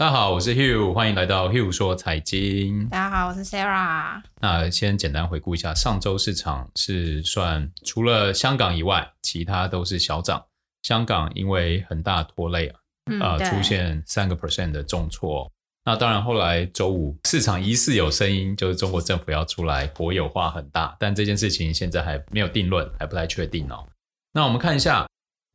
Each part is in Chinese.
大家好，我是 Hugh，欢迎来到 Hugh 说财经。大家好，我是 Sarah。那先简单回顾一下，上周市场是算除了香港以外，其他都是小涨。香港因为很大拖累啊，嗯、呃，出现三个 percent 的重挫。那当然，后来周五市场疑似有声音，就是中国政府要出来国有化很大，但这件事情现在还没有定论，还不太确定哦。那我们看一下。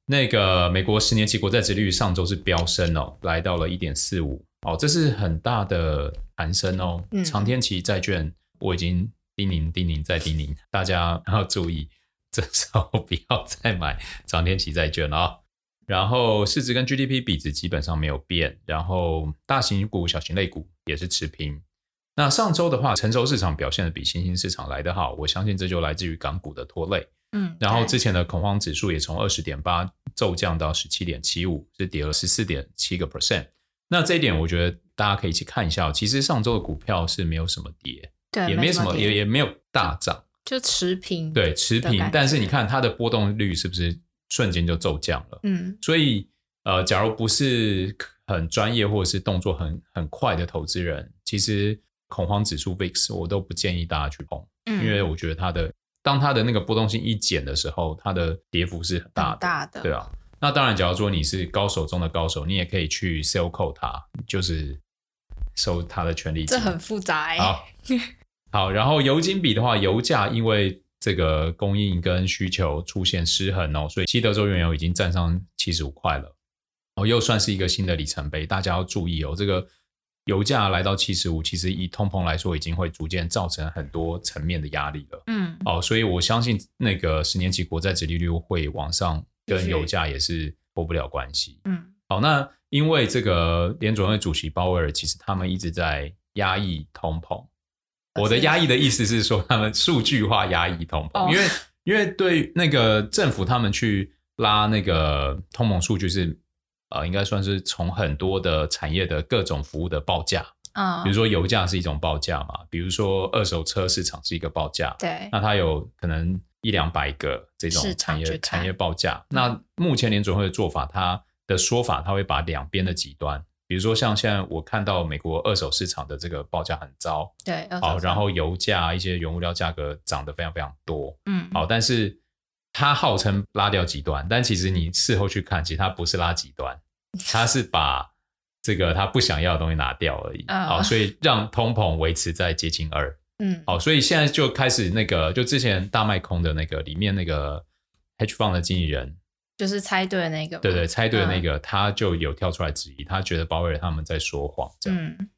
那个美国十年期国债殖利率上周是飙升哦，来到了一点四五哦，这是很大的弹升哦。嗯、长天期债券我已经叮咛叮咛再叮咛，大家要注意，这时候不要再买长天期债券了哦。然后市值跟 GDP 比值基本上没有变，然后大型股、小型类股也是持平。那上周的话，成熟市场表现的比新兴市场来得好，我相信这就来自于港股的拖累。嗯，然后之前的恐慌指数也从二十点八骤降到十七点七五，是跌了十四点七个 percent。那这一点我觉得大家可以一起看一下。其实上周的股票是没有什么跌，对，也没什么，也也没有大涨，就持平。对，持平。但是你看它的波动率是不是瞬间就骤降了？嗯，所以呃，假如不是很专业或者是动作很很快的投资人，其实恐慌指数 VIX 我都不建议大家去碰，嗯，因为我觉得它的。当它的那个波动性一减的时候，它的跌幅是很大的，大的，对啊。那当然，假如说你是高手中的高手，你也可以去 sell call 它，就是收它的权利金。这很复杂哎。好，好，然后油金比的话，油价因为这个供应跟需求出现失衡哦，所以西德州原油已经站上七十五块了，哦，又算是一个新的里程碑，大家要注意哦，这个。油价来到七十五，其实以通膨来说，已经会逐渐造成很多层面的压力了。嗯，哦，所以我相信那个十年期国债殖利率会往上，跟油价也是脱不了关系。嗯，好，那因为这个联准会主席鲍威尔，其实他们一直在压抑通膨。我的压抑的意思是说，他们数据化压抑通膨，因为因为对那个政府他们去拉那个通膨数据是。呃，应该算是从很多的产业的各种服务的报价，嗯，比如说油价是一种报价嘛，比如说二手车市场是一个报价，对，那它有可能一两百个这种产业产业报价。那目前联准会的做法，它的说法，它会把两边的极端，比如说像现在我看到美国二手市场的这个报价很糟，对，好，然后油价一些原物料价格涨得非常非常多，嗯，好，但是它号称拉掉极端，但其实你事后去看，其实他不是拉极端。他是把这个他不想要的东西拿掉而已，好，所以让通膨维持在接近二，嗯，好，所以现在就开始那个，就之前大卖空的那个里面那个 hedge fund 的经纪人，就是猜对的那个，对对，猜对的那个，他就有跳出来质疑，他觉得鲍威尔他们在说谎，这样，嗯，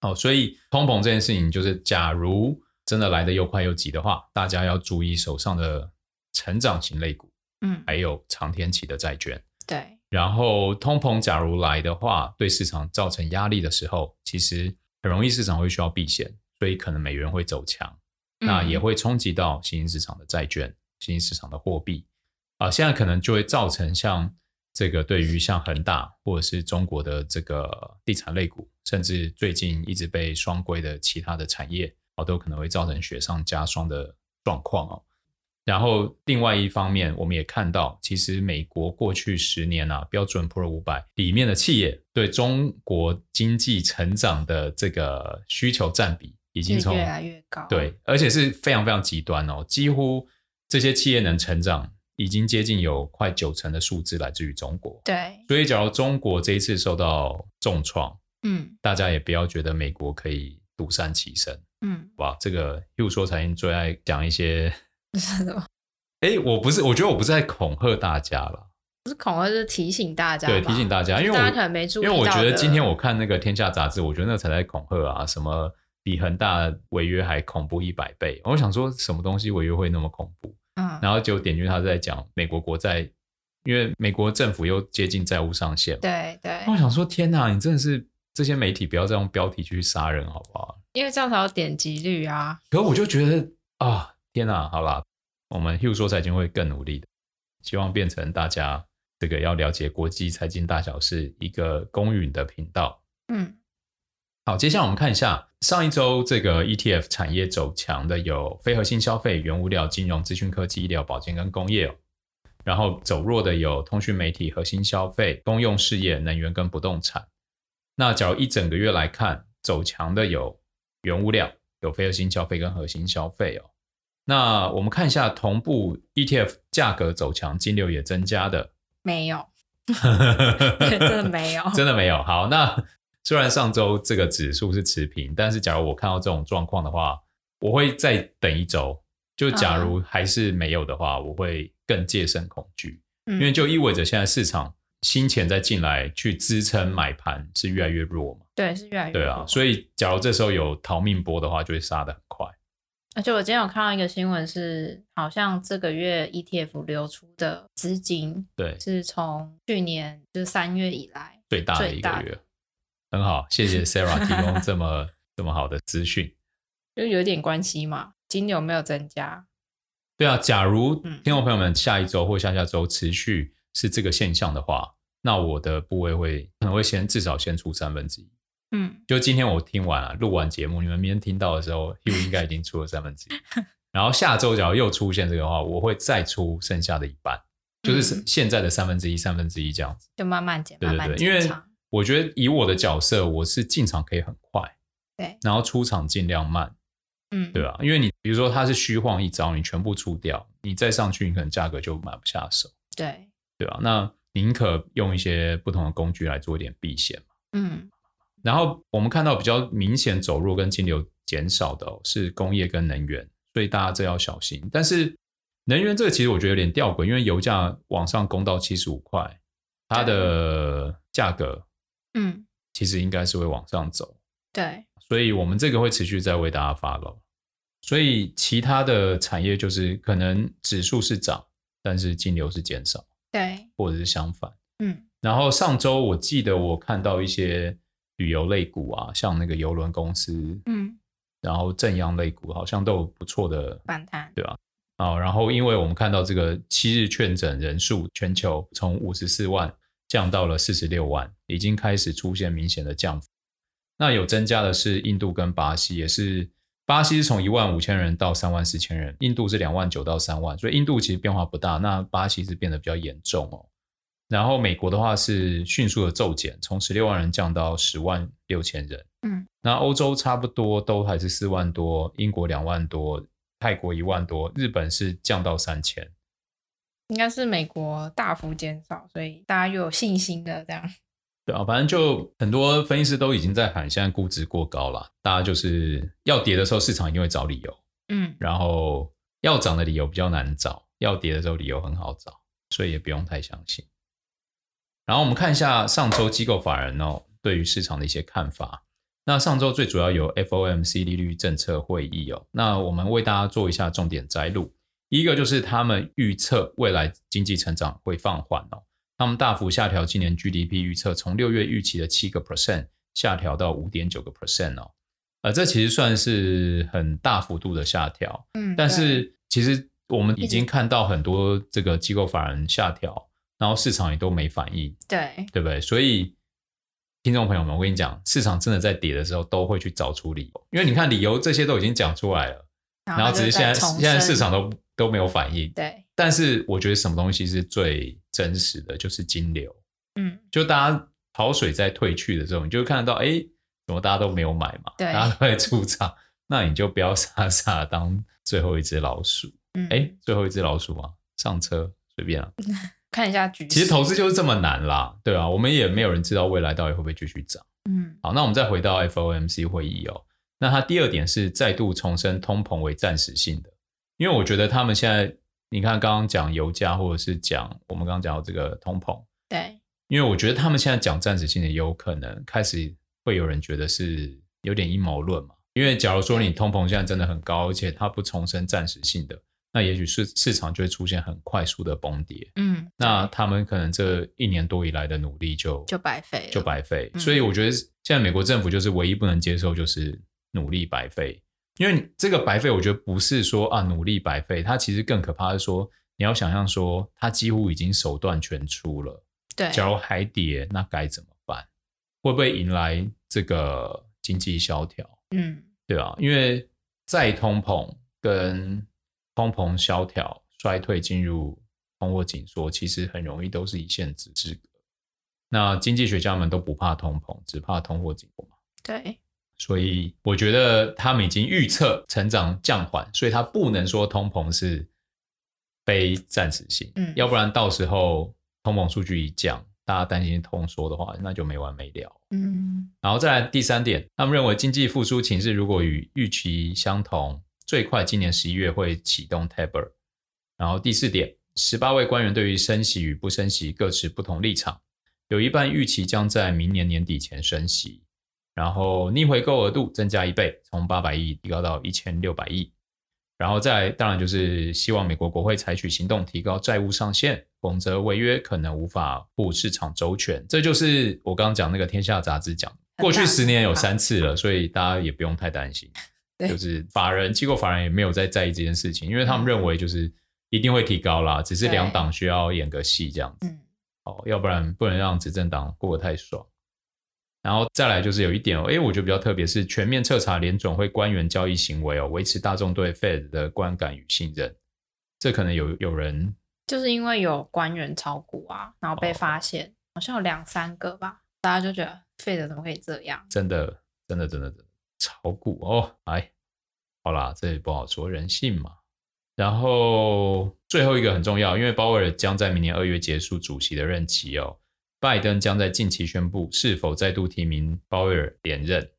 好，所以通膨这件事情，就是假如真的来的又快又急的话，大家要注意手上的成长型类股，嗯，还有长天期的债券，对。然后通膨假如来的话，对市场造成压力的时候，其实很容易市场会需要避险，所以可能美元会走强，嗯、那也会冲击到新兴市场的债券、新兴市场的货币啊、呃。现在可能就会造成像这个对于像恒大或者是中国的这个地产类股，甚至最近一直被双规的其他的产业哦，都可能会造成雪上加霜的状况哦。然后，另外一方面，我们也看到，其实美国过去十年啊，标准普尔五百里面的企业对中国经济成长的这个需求占比，已经从越来越高，对，而且是非常非常极端哦，几乎这些企业能成长，已经接近有快九成的数字来自于中国。对，所以假如中国这一次受到重创，嗯，大家也不要觉得美国可以独善其身，嗯，哇，这个又说财经最爱讲一些。是的吗？哎，我不是，我觉得我不是在恐吓大家了，不是恐吓，是提醒大家。对，提醒大家，因为大家可能没注意。因为我觉得今天我看那个《天下》杂志，我觉得那才在恐吓啊，什么比恒大违约还恐怖一百倍。我想说，什么东西违约会那么恐怖？嗯，然后就点进去，他在讲美国国债，因为美国政府又接近债务上限。对对。我想说，天哪，你真的是这些媒体不要再用标题去杀人，好不好？因为这样才有点击率啊。可我就觉得啊，天哪，好啦。我们 Hugh 说财经会更努力的，希望变成大家这个要了解国际财经大小事一个公允的频道。嗯，好，接下来我们看一下上一周这个 ETF 产业走强的有非核心消费、原物料、金融、资讯科技、医疗保健跟工业，然后走弱的有通讯媒体、核心消费、公用事业、能源跟不动产。那假如一整个月来看，走强的有原物料、有非核心消费跟核心消费哦。那我们看一下同步 ETF 价格走强，金流也增加的，没有，真的没有，真的没有。好，那虽然上周这个指数是持平，但是假如我看到这种状况的话，我会再等一周。就假如还是没有的话，嗯、我会更戒慎恐惧，因为就意味着现在市场新钱再进来去支撑买盘是越来越弱嘛？对，是越来越弱。对啊，所以假如这时候有逃命波的话，就会杀得很快。而且我今天有看到一个新闻，是好像这个月 ETF 流出的资金，对，是从去年就是三月以来最大的一个月。很好，谢谢 Sarah 提供这么这么好的资讯，就有点关系嘛。金流没有增加，对啊。假如听众朋友们下一周或下下周持续是这个现象的话，那我的部位会可能会先至少先出三分之一。嗯，就今天我听完了录完节目，你们明天听到的时候，Hugh 应该已经出了三分之一。然后下周假如又出现这个的话，我会再出剩下的一半，就是现在的三分之一、三分之一这样子，就慢慢减，对对对。因为我觉得以我的角色，我是进场可以很快，对，然后出场尽量慢。嗯，对吧？因为你比如说它是虚晃一招，你全部出掉，你再上去，你可能价格就买不下手。对，对吧？那宁可用一些不同的工具来做一点避险嘛。嗯，然后我们看到比较明显走弱跟金流减少的哦，是工业跟能源，所以大家这要小心。但是能源这个其实我觉得有点吊诡，因为油价往上攻到七十五块，它的价格嗯，其实应该是会往上走。对。所以我们这个会持续在为大家 follow。所以其他的产业就是可能指数是涨，但是金流是减少，对，或者是相反。嗯。然后上周我记得我看到一些旅游类股啊，像那个邮轮公司，嗯，然后正阳类股好像都有不错的反弹，对吧？啊，然后因为我们看到这个七日确诊人数全球从五十四万降到了四十六万，已经开始出现明显的降幅。那有增加的是印度跟巴西，也是巴西是从一万五千人到三万四千人，印度是两万九到三万，所以印度其实变化不大。那巴西是变得比较严重哦。然后美国的话是迅速的骤减，从十六万人降到十万六千人。嗯，那欧洲差不多都还是四万多，英国两万多，泰国一万多，日本是降到三千。应该是美国大幅减少，所以大家又有信心的这样。对啊，反正就很多分析师都已经在喊，现在估值过高了。大家就是要跌的时候，市场一定会找理由，嗯，然后要涨的理由比较难找，要跌的时候理由很好找，所以也不用太相信。然后我们看一下上周机构法人哦对于市场的一些看法。那上周最主要有 FOMC 利率政策会议哦，那我们为大家做一下重点摘录。一个就是他们预测未来经济成长会放缓哦。他们大幅下调今年 GDP 预测，从六月预期的七个 percent 下调到五点九个 percent 哦，呃，这其实算是很大幅度的下调。嗯，但是其实我们已经看到很多这个机构法人下调，然后市场也都没反应，对，对不对？所以听众朋友们，我跟你讲，市场真的在跌的时候都会去找出理由，因为你看理由这些都已经讲出来了，然后只是现在现在市场都都没有反应，对。但是我觉得什么东西是最真实的就是金流，嗯，就大家潮水在退去的时候，你就会看得到，哎，怎么大家都没有买嘛？对，大家都在出场，那你就不要傻 傻当最后一只老鼠，嗯，哎，最后一只老鼠嘛，上车随便啊，看一下局势。其实投资就是这么难啦，对啊，我们也没有人知道未来到底会不会继续涨，嗯，好，那我们再回到 FOMC 会议哦，那它第二点是再度重申通膨为暂时性的，因为我觉得他们现在。你看，刚刚讲油价，或者是讲我们刚刚讲到这个通膨，对，因为我觉得他们现在讲暂时性的，有可能开始会有人觉得是有点阴谋论嘛。因为假如说你通膨现在真的很高，而且它不重申暂时性的，那也许市市场就会出现很快速的崩跌。嗯，那他们可能这一年多以来的努力就就白费，就白费。嗯。所以我觉得现在美国政府就是唯一不能接受，就是努力白费。因为这个白费，我觉得不是说啊努力白费，它其实更可怕的是说，你要想象说，它几乎已经手段全出了。对，假如还跌，那该怎么办？会不会迎来这个经济萧条？嗯，对吧？因为再通膨跟通膨萧条、衰退进入通货紧缩，其实很容易都是一线之隔。那经济学家们都不怕通膨，只怕通货紧缩嘛。对，所以我觉得他们已经预测成长降缓，所以他不能说通膨是非暂时性。嗯，要不然到时候通膨数据一降，大家担心通缩的话，那就没完没了。嗯，然后再来第三点，他们认为经济复苏情势如果与预期相同，最快今年十一月会启动 taper。然后第四点，十八位官员对于升息与不升息各持不同立场，有一半预期将在明年年底前升息。然后逆回购额度增加一倍，从八百亿提高到一千六百亿。然后再来，当然就是希望美国国会采取行动，提高债务上限，否则违约可能无法护市场周全。这就是我刚刚讲那个《天下杂志》讲，过去十年有三次了，所以大家也不用太担心。就是法人机构法人也没有在在意这件事情，因为他们认为就是一定会提高啦，只是两党需要演个戏这样子。哦，要不然不能让执政党过得太爽。然后再来就是有一点哦，诶，我觉得比较特别是全面彻查联总会官员交易行为哦，维持大众对 Fed 的观感与信任。这可能有有人就是因为有官员炒股啊，然后被发现，哦、好像有两三个吧，大家就觉得 Fed 怎么可以这样？真的，真的，真的，真的炒股哦，哎，好啦，这也不好说人性嘛。然后最后一个很重要，因为鲍威尔将在明年二月结束主席的任期哦。拜登将在近期宣布是否再度提名鲍威尔连任。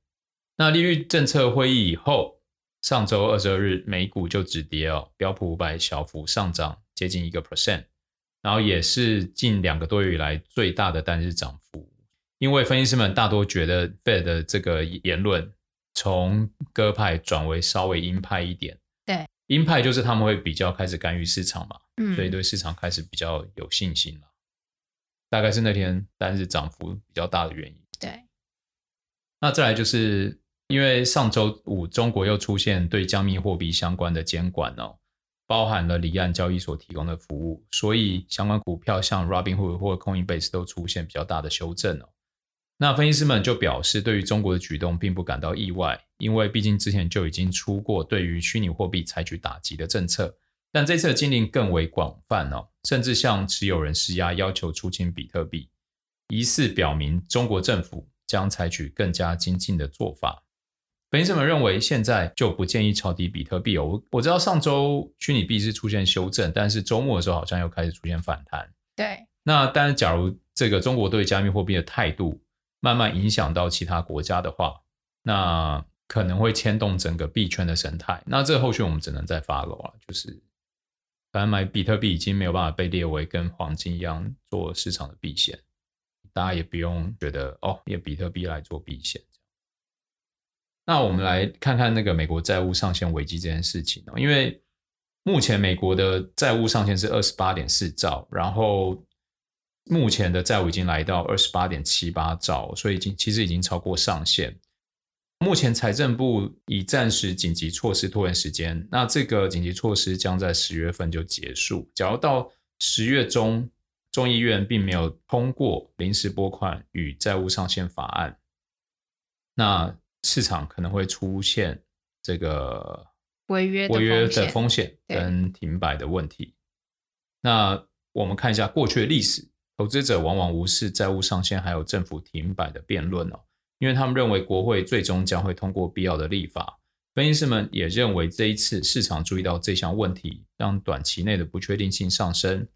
那利率政策会议以后，上周二十二日美股就止跌哦，标普五百小幅上涨接近一个 percent，然后也是近两个多月以来最大的单日涨幅。因为分析师们大多觉得 Fed 的这个言论从鸽派转为稍微鹰派一点。对，鹰派就是他们会比较开始干预市场嘛，嗯，所以对市场开始比较有信心了。大概是那天单日涨幅比较大的原因。对，那再来就是因为上周五中国又出现对加密货币相关的监管哦，包含了离岸交易所提供的服务，所以相关股票像 Robinhood 或 Coinbase 都出现比较大的修正哦。那分析师们就表示，对于中国的举动并不感到意外，因为毕竟之前就已经出过对于虚拟货币采取打击的政策。但这次的禁令更为广泛哦，甚至向持有人施压，要求出清比特币，疑似表明中国政府将采取更加精进的做法。分析师们认为，现在就不建议抄底比特币哦。我我知道上周虚拟币是出现修正，但是周末的时候好像又开始出现反弹。对，那但是假如这个中国对加密货币的态度慢慢影响到其他国家的话，那可能会牵动整个币圈的生态。那这后续我们只能再 follow 啊，就是。反正买比特币已经没有办法被列为跟黄金一样做市场的避险，大家也不用觉得哦，用比特币来做避险。那我们来看看那个美国债务上限危机这件事情哦，因为目前美国的债务上限是二十八点四兆，然后目前的债务已经来到二十八点七八兆，所以已经其实已经超过上限。目前财政部已暂时紧急措施拖延时间，那这个紧急措施将在十月份就结束。假如到十月中，众议院并没有通过临时拨款与债务上限法案，那市场可能会出现这个违约违约的风险跟停摆的问题。那我们看一下过去的历史，投资者往往无视债务上限还有政府停摆的辩论哦。因为他们认为国会最终将会通过必要的立法，分析师们也认为这一次市场注意到这项问题，让短期内的不确定性上升，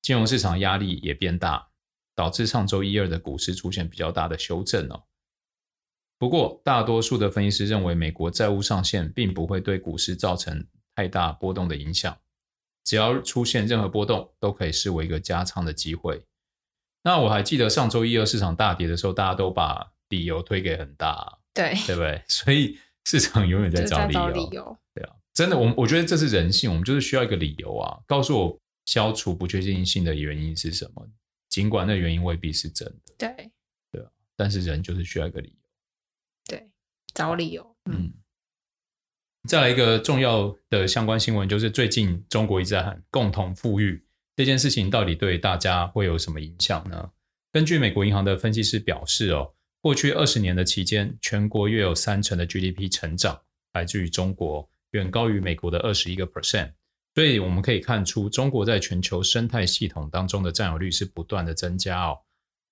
金融市场压力也变大，导致上周一二的股市出现比较大的修正哦。不过，大多数的分析师认为美国债务上限并不会对股市造成太大波动的影响，只要出现任何波动，都可以视为一个加仓的机会。那我还记得上周一二市场大跌的时候，大家都把理由推给很大，对对不对？所以市场永远在找理由，理由对啊，真的，我我觉得这是人性，我们就是需要一个理由啊，告诉我消除不确定性的原因是什么，尽管那原因未必是真的，对对啊，但是人就是需要一个理由，对，找理由，嗯。嗯再来一个重要的相关新闻，就是最近中国一直在喊共同富裕这件事情，到底对大家会有什么影响呢？根据美国银行的分析师表示，哦。过去二十年的期间，全国约有三成的 GDP 成长来自于中国，远高于美国的二十一个 percent。所以我们可以看出，中国在全球生态系统当中的占有率是不断的增加哦。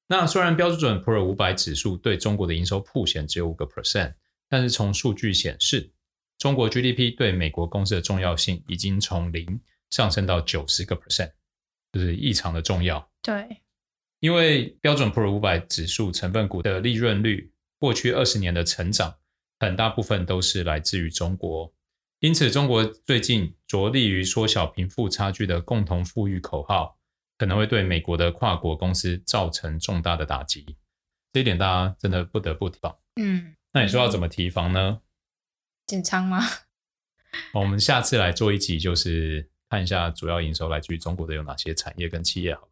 那虽然标准普尔五百指数对中国的营收曝险只有五个 percent，但是从数据显示，中国 GDP 对美国公司的重要性已经从零上升到九十个 percent，就是异常的重要。对，因为标准普尔五百指数成分股的利润率过去二十年的成长，很大部分都是来自于中国。因此，中国最近着力于缩小贫富差距的“共同富裕”口号，可能会对美国的跨国公司造成重大的打击。这一点大家真的不得不提防。嗯，那你说要怎么提防呢？减仓吗？我们下次来做一集，就是看一下主要营收来自于中国的有哪些产业跟企业好，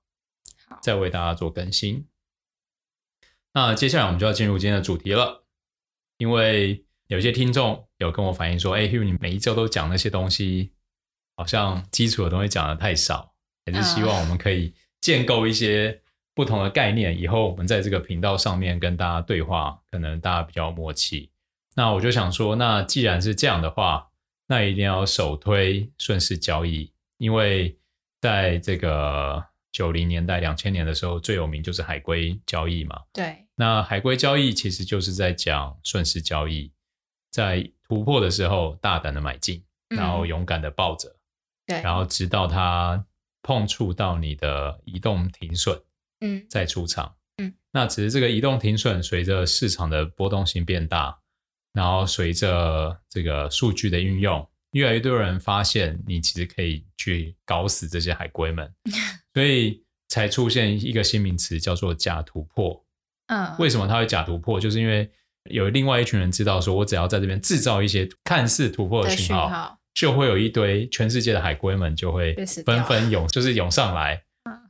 好，再为大家做更新。那接下来我们就要进入今天的主题了，因为。有些听众有跟我反映说：“哎，Hugh，你每一周都讲那些东西，好像基础的东西讲的太少，还是希望我们可以建构一些不同的概念，以后我们在这个频道上面跟大家对话，可能大家比较默契。那我就想说，那既然是这样的话，那一定要首推顺势交易，因为在这个九零年代、两千年的时候，最有名就是海龟交易嘛。对，那海龟交易其实就是在讲顺势交易。”在突破的时候，大胆的买进，然后勇敢的抱着，对，然后直到它碰触到你的移动停损，嗯，再出场，嗯，那只是这个移动停损随着市场的波动性变大，然后随着这个数据的运用，越来越多人发现你其实可以去搞死这些海龟们，所以才出现一个新名词叫做假突破。嗯，为什么它会假突破？就是因为有另外一群人知道，说我只要在这边制造一些看似突破的讯号，号，就会有一堆全世界的海龟们就会纷纷涌，就是涌上来，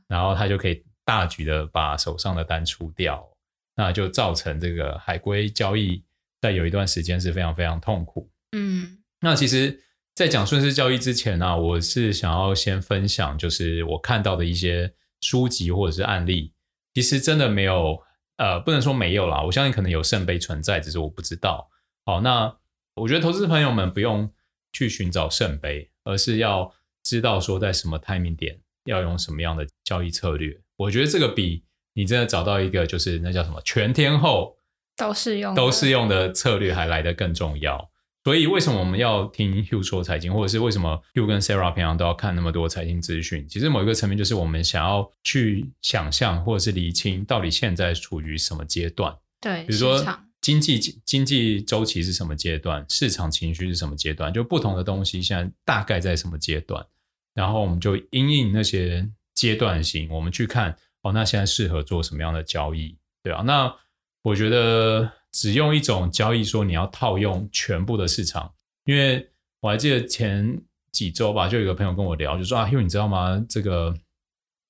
然后他就可以大举的把手上的单出掉，那就造成这个海龟交易在有一段时间是非常非常痛苦。嗯，那其实，在讲顺势交易之前呢、啊，我是想要先分享，就是我看到的一些书籍或者是案例，其实真的没有。呃，不能说没有啦，我相信可能有圣杯存在，只是我不知道。好，那我觉得投资朋友们不用去寻找圣杯，而是要知道说在什么 timing 点要用什么样的交易策略。我觉得这个比你真的找到一个就是那叫什么全天候都适用都适用的策略还来得更重要。所以为什么我们要听 Hugh 说财经，或者是为什么 Hugh 跟 Sarah 平常都要看那么多财经资讯？其实某一个层面就是我们想要去想象，或者是厘清到底现在处于什么阶段。对，比如说经济经济周期是什么阶段，市场情绪是什么阶段，就不同的东西现在大概在什么阶段，然后我们就因应那些阶段性，我们去看哦，那现在适合做什么样的交易？对啊，那我觉得。只用一种交易说你要套用全部的市场，因为我还记得前几周吧，就有一个朋友跟我聊，就说啊，因为你知道吗？这个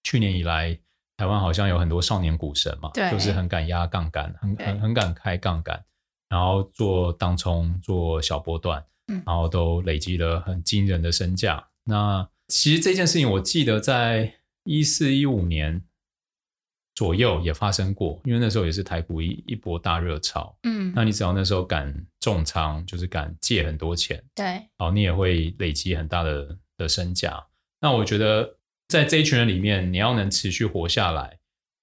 去年以来，台湾好像有很多少年股神嘛，就是很敢压杠杆，很很很敢开杠杆，然后做当冲、做小波段，然后都累积了很惊人的身价。那其实这件事情，我记得在一四一五年。左右也发生过，因为那时候也是台股一一波大热潮，嗯，那你只要那时候敢重仓，就是敢借很多钱，对，然后你也会累积很大的的身价。那我觉得在这一群人里面，你要能持续活下来，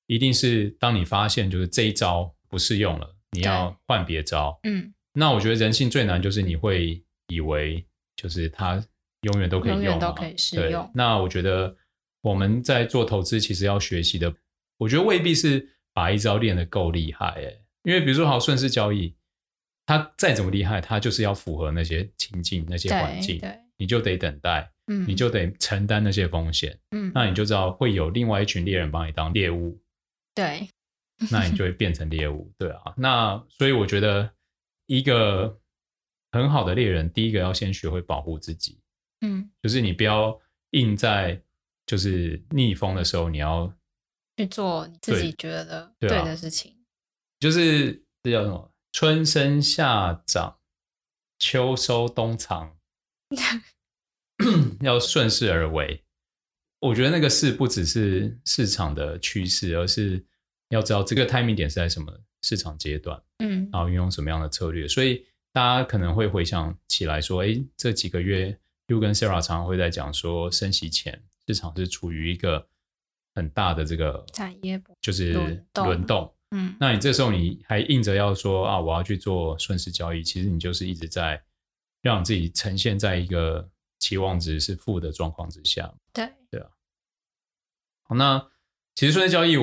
一定是当你发现就是这一招不适用了，你要换别招，嗯。那我觉得人性最难就是你会以为就是它永远都可以用，永远都可以适用。那我觉得我们在做投资，其实要学习的。我觉得未必是把一招练得够厉害，哎，因为比如说好顺势交易，它再怎么厉害，它就是要符合那些情境、那些环境，你就得等待，嗯，你就得承担那些风险，嗯，那你就知道会有另外一群猎人帮你当猎物，对，那你就会变成猎物，对啊，那所以我觉得一个很好的猎人，第一个要先学会保护自己，嗯，就是你不要硬在就是逆风的时候，你要。去做你自己觉得对的事情，啊、就是这叫什么？春生夏长，秋收冬藏，要顺势而为。我觉得那个势不只是市场的趋势，而是要知道这个 timing 点是在什么市场阶段，嗯，然后运用什么样的策略。所以大家可能会回想起来说，哎，这几个月，Hugh 跟 Sarah 常常会在讲说，升息前市场是处于一个。很大的这个产业就是轮动。嗯，那你这时候你还硬着要说啊，我要去做顺势交易，其实你就是一直在让自己呈现在一个期望值是负的状况之下。对，对啊。好，那其实顺势交易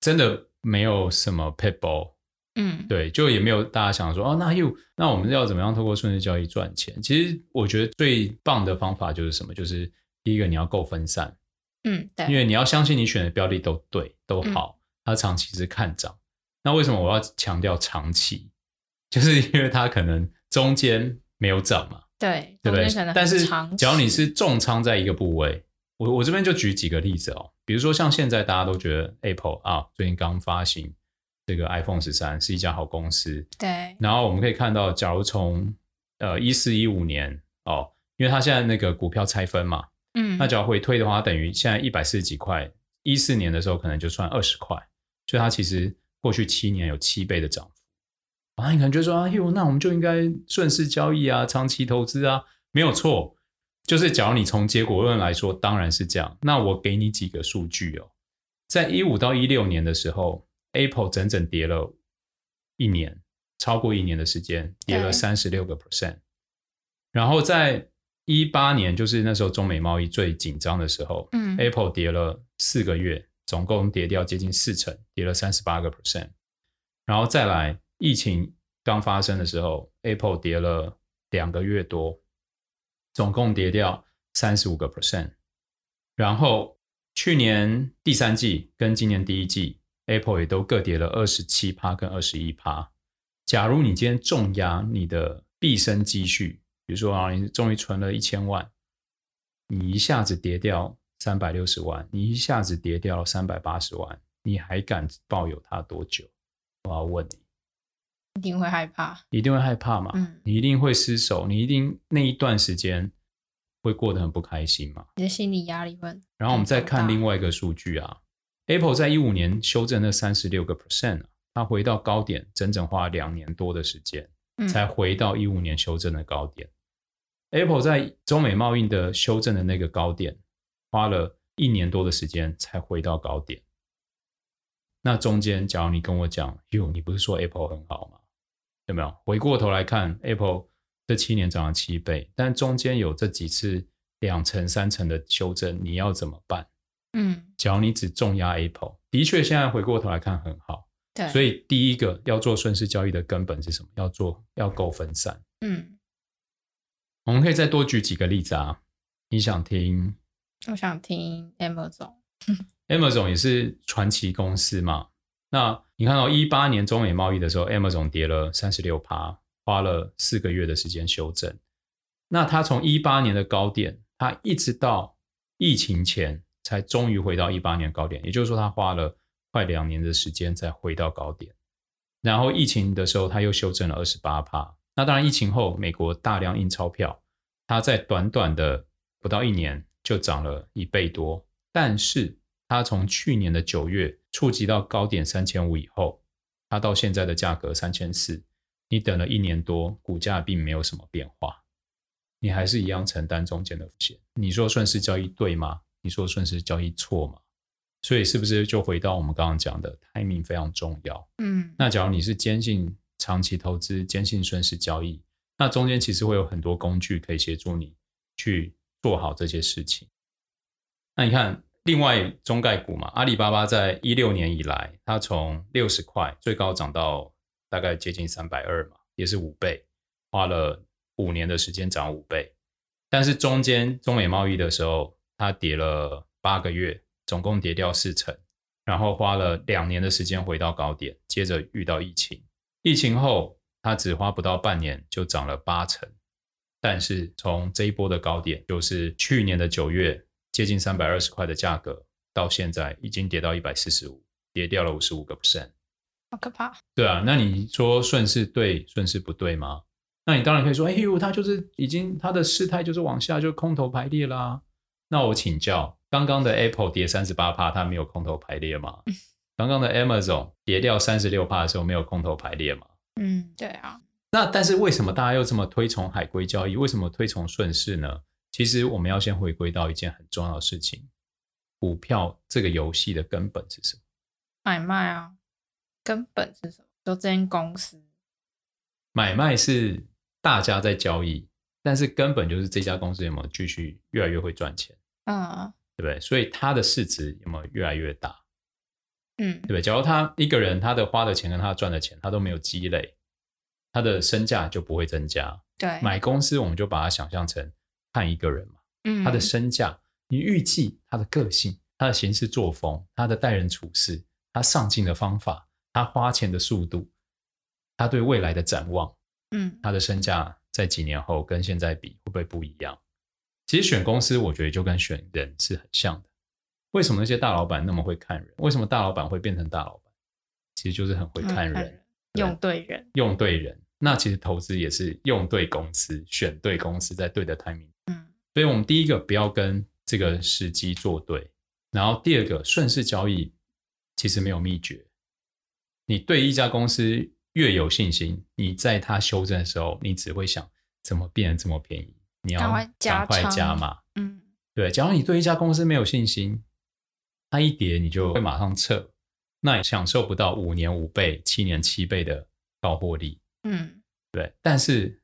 真的没有什么 pitbull。嗯，对，就也没有大家想说哦，那又那我们要怎么样透过顺势交易赚钱？其实我觉得最棒的方法就是什么？就是第一个你要够分散，嗯，对，因为你要相信你选的标的都对，都好，它长期是看涨。那为什么我要强调长期？就是因为它可能中间没有涨嘛，对，对不对？但是只要你是重仓在一个部位，我我这边就举几个例子哦，比如说像现在大家都觉得 Apple 啊，最近刚发行。这个 iPhone 十三是一家好公司，对。然后我们可以看到，假如从呃一四一五年哦，因为它现在那个股票拆分嘛，嗯，那只要回推的话，等于现在一百四十几块，一四年的时候可能就算二十块，所以它其实过去七年有七倍的涨幅。啊，你可能就说啊，哟，那我们就应该顺势交易啊，长期投资啊，没有错。就是假如你从结果论来说，当然是这样。那我给你几个数据哦，在一五到一六年的时候。Apple 整整跌了一年，超过一年的时间，跌了三十六个 percent。然后在一八年，就是那时候中美贸易最紧张的时候，嗯，Apple 跌了四个月，总共跌掉接近四成，跌了三十八个 percent。然后再来，疫情刚发生的时候，Apple 跌了两个月多，总共跌掉三十五个 percent。然后去年第三季跟今年第一季。Apple 也都各跌了二十七趴跟二十一趴。假如你今天重压你的毕生积蓄，比如说啊，你终于存了一千万，你一下子跌掉三百六十万，你一下子跌掉三百八十万，你还敢抱有它多久？我要问你，一定会害怕，一定会害怕嘛？嗯，你一定会失手，你一定那一段时间会过得很不开心嘛？你的心理压力会。然后我们再看另外一个数据啊。Apple 在一五年修正那三十六个 percent，它回到高点，整整花两年多的时间，才回到一五年修正的高点。嗯。Apple 在中美贸易的修正的那个高点，花了一年多的时间才回到高点。那中间，假如你跟我讲，哟，你不是说 Apple 很好吗？有没有？回过头来看，Apple 这七年涨了七倍，但中间有这几次两成、三成的修正，你要怎么办？嗯，假如你只重压 Apple，的确现在回过头来看很好，对，所以第一个要做顺势交易的根本是什么？要做要够分散。嗯，我们可以再多举几个例子啊。你想听？我想听 Amazon。Amazon 也是传奇公司嘛。那你看到一八年中美贸易的时候，Amazon 跌了三十六趴，花了四个月的时间修正。那它从一八年的高点，它一直到疫情前。才终于回到一八年高点，也就是说，他花了快两年的时间才回到高点。然后疫情的时候，他又修正了二十八趴。那当然，疫情后美国大量印钞票，它在短短的不到一年就涨了一倍多。但是，它从去年的九月触及到高点三千五以后，它到现在的价格三千四，你等了一年多，股价并没有什么变化，你还是一样承担中间的风险。你说顺势交易对吗？你说顺势交易错吗？所以是不是就回到我们刚刚讲的 timing 非常重要？嗯，那假如你是坚信长期投资、坚信顺势交易，那中间其实会有很多工具可以协助你去做好这些事情。那你看，另外中概股嘛，阿里巴巴在一六年以来，它从六十块最高涨到大概接近三百二嘛，也是五倍，花了五年的时间涨五倍，但是中间中美贸易的时候。它跌了八个月，总共跌掉四成，然后花了两年的时间回到高点，接着遇到疫情，疫情后它只花不到半年就涨了八成，但是从这一波的高点，就是去年的九月接近三百二十块的价格，到现在已经跌到一百四十五，跌掉了五十五个 percent，好可怕。对啊，那你说顺势对，顺势不对吗？那你当然可以说，哎呦，它就是已经它的势态就是往下，就空头排列啦。那我请教，刚刚的 Apple 跌三十八趴，它没有空头排列吗？刚刚的 Amazon 跌掉三十六趴的时候，没有空头排列嘛？嗯，对啊。那但是为什么大家又这么推崇海归交易？为什么推崇顺势呢？其实我们要先回归到一件很重要的事情，股票这个游戏的根本是什么？买卖啊，根本是什么？就这间公司。买卖是大家在交易，但是根本就是这家公司有没有继续越来越会赚钱？嗯，对不对？所以它的市值有没有越来越大？嗯，对不对？假如他一个人他的花的钱跟他赚的钱他都没有积累，他的身价就不会增加。对，买公司我们就把它想象成看一个人嘛，嗯，他的身价，你预计他的个性、他的行事作风、他的待人处事、他上进的方法、他花钱的速度。他对未来的展望，嗯，他的身价在几年后跟现在比会不会不一样？其实选公司，我觉得就跟选人是很像的。为什么那些大老板那么会看人？为什么大老板会变成大老板？其实就是很会看人，用对人，用对人。那其实投资也是用对公司，选对公司，在对的 timing。嗯，所以我们第一个不要跟这个时机作对，然后第二个顺势交易其实没有秘诀。你对一家公司。越有信心，你在它修正的时候，你只会想怎么变得这么便宜？你要赶快加码。嗯，对。假如你对一家公司没有信心，它一跌你就会马上撤，那也享受不到五年五倍、七年七倍的高获利。嗯，对。但是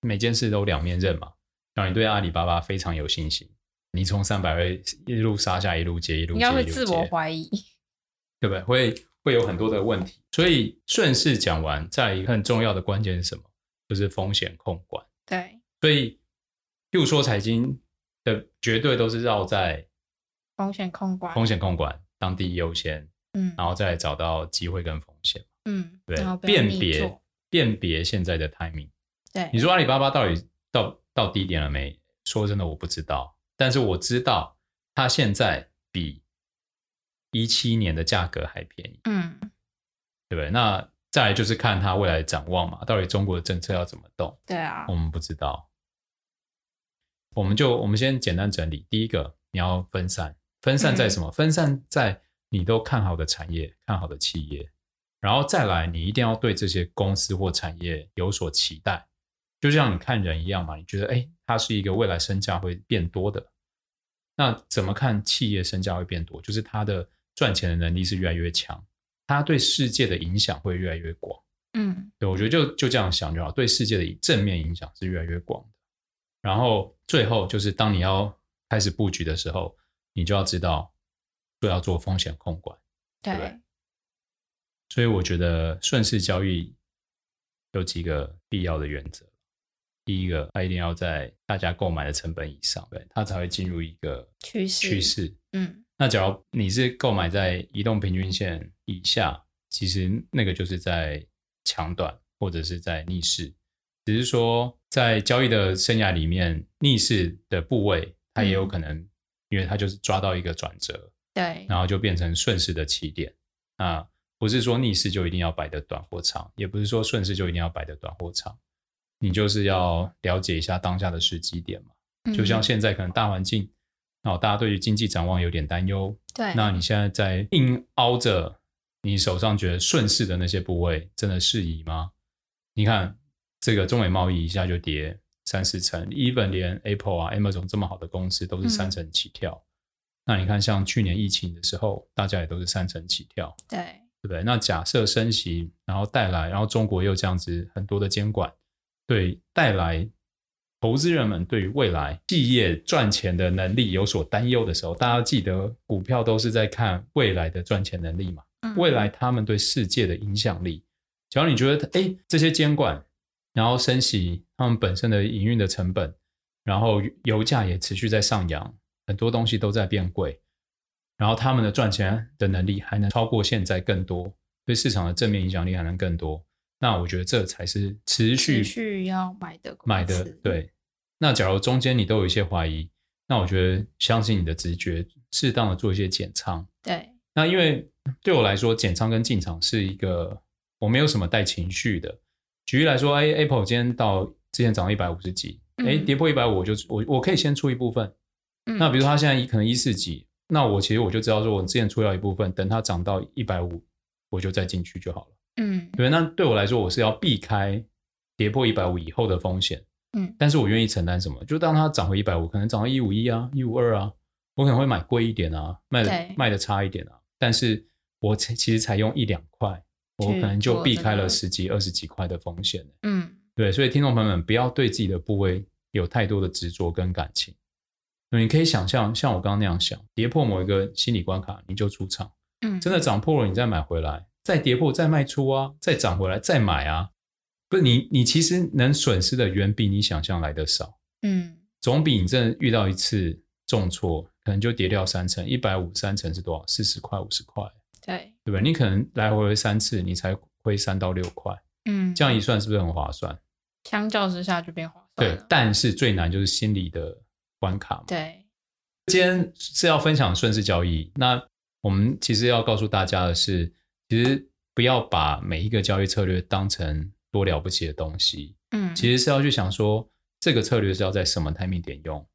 每件事都两面刃嘛。让你对阿里巴巴非常有信心，你从三百位一路杀下，一路接一路接，应该会自我怀疑，对不对？会。会有很多的问题，所以顺势讲完，再一个很重要的关键是什么？就是风险控管。对，所以，譬如说财经的绝对都是绕在风险控管，风险控管当第一优先，嗯，然后再找到机会跟风险，嗯，对，辨别辨别现在的 timing。对，你说阿里巴巴到底到到低点了没？说真的，我不知道，但是我知道它现在比。一七年的价格还便宜，嗯，对不对？那再来就是看它未来的展望嘛，到底中国的政策要怎么动？对啊，我们不知道。我们就我们先简单整理，第一个你要分散，分散在什么？嗯、分散在你都看好的产业、看好的企业，然后再来你一定要对这些公司或产业有所期待，就像你看人一样嘛，你觉得哎，它是一个未来身价会变多的，那怎么看企业身价会变多？就是它的。赚钱的能力是越来越强，它对世界的影响会越来越广。嗯，对，我觉得就就这样想就好，对世界的正面影响是越来越广的。然后最后就是当你要开始布局的时候，你就要知道，就要做风险控管，对。所以我觉得顺势交易有几个必要的原则。第一个，它一定要在大家购买的成本以上，对，它才会进入一个趋势。趋势，嗯。那假如你是购买在移动平均线以下，其实那个就是在强短或者是在逆势，只是说在交易的生涯里面，逆势的部位它也有可能，因为它就是抓到一个转折，对，然后就变成顺势的起点。啊，不是说逆势就一定要摆的短或长，也不是说顺势就一定要摆的短或长，你就是要了解一下当下的时机点嘛。就像现在可能大环境。哦，大家对于经济展望有点担忧。对，那你现在在硬凹着你手上觉得顺势的那些部位，真的适宜吗？你看这个中美贸易一下就跌三四成，even 连 Apple 啊、Amazon 这么好的公司都是三成起跳。嗯、那你看，像去年疫情的时候，大家也都是三成起跳。对，对不对？那假设升息，然后带来，然后中国又这样子很多的监管，对，带来。投资人们对于未来企业赚钱的能力有所担忧的时候，大家记得股票都是在看未来的赚钱能力嘛？未来他们对世界的影响力。假如你觉得，哎，这些监管，然后升息，他们本身的营运的成本，然后油价也持续在上扬，很多东西都在变贵，然后他们的赚钱的能力还能超过现在更多，对市场的正面影响力还能更多。那我觉得这才是持续要买的买的对。那假如中间你都有一些怀疑，那我觉得相信你的直觉，适当的做一些减仓。对。那因为对我来说，减仓跟进场是一个我没有什么带情绪的。举例来说，哎，Apple 今天到之前涨到一百五十几，哎、嗯，跌破一百五，我就我我可以先出一部分。嗯。那比如说它现在可能一四几，那我其实我就知道说，我之前出掉一部分，等它涨到一百五，我就再进去就好了。嗯，对，那对我来说，我是要避开跌破一百五以后的风险。嗯，但是我愿意承担什么？就当它涨回一百五，可能涨到一五一啊，一五二啊，我可能会买贵一点啊，卖的卖的差一点啊，但是我其实才用一两块，我可能就避开了十几、二十几块的风险。嗯，对，所以听众朋友们不要对自己的部位有太多的执着跟感情。你可以想象，像我刚刚那样想，跌破某一个心理关卡，你就出场。嗯，真的涨破了，你再买回来，再跌破再卖出啊，再涨回来再买啊。不是你，你其实能损失的远比你想象来的少。嗯，总比你真的遇到一次重挫，可能就跌掉三成，一百五三成是多少？四十块、五十块，对，对吧？你可能来回回三次，你才亏三到六块。嗯，这样一算，是不是很划算？相较之下就变划算。对，但是最难就是心理的关卡嘛。对，今天是要分享顺势交易，那我们其实要告诉大家的是，其实不要把每一个交易策略当成多了不起的东西。嗯，其实是要去想说，这个策略是要在什么 timing 点用，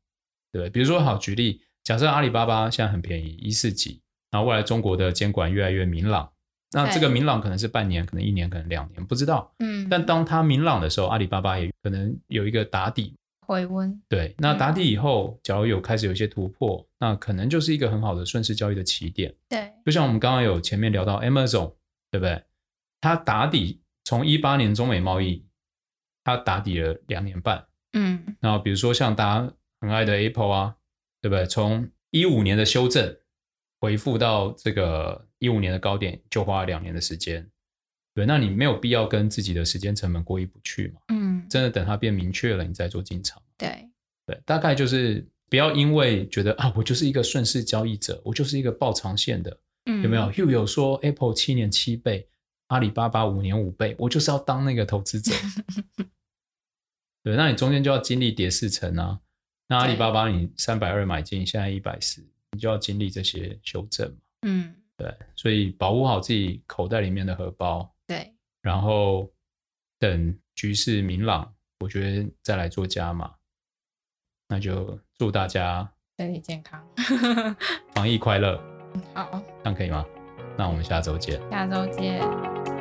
对，比如说，好举例，假设阿里巴巴现在很便宜，一四几，然后未来中国的监管越来越明朗，那这个明朗可能是半年，可能一年，可能两年，不知道。嗯，但当它明朗的时候，阿里巴巴也可能有一个打底。回温，对，那打底以后，假如有开始有一些突破，那可能就是一个很好的顺势交易的起点。对，就像我们刚刚有前面聊到 Amazon，对不对？它打底从一八年中美贸易，它打底了两年半。嗯，然后比如说像大家很爱的 Apple 啊，对不对？从一五年的修正回复到这个一五年的高点，就花了两年的时间。对，那你没有必要跟自己的时间成本过意不去嘛？嗯，真的等它变明确了，你再做进场。对，对，大概就是不要因为觉得啊，我就是一个顺势交易者，我就是一个爆长线的，嗯，有没有？又有说 Apple 七年七倍，阿里巴巴五年五倍，我就是要当那个投资者。对，那你中间就要经历跌四成啊。那阿里巴巴你三百二买进，现在一百四，你就要经历这些修正嘛。嗯，对，所以保护好自己口袋里面的荷包。对，然后等局势明朗，我觉得再来做加码。那就祝大家身体健康，防疫快乐。好，这样可以吗？那我们下周见。下周见。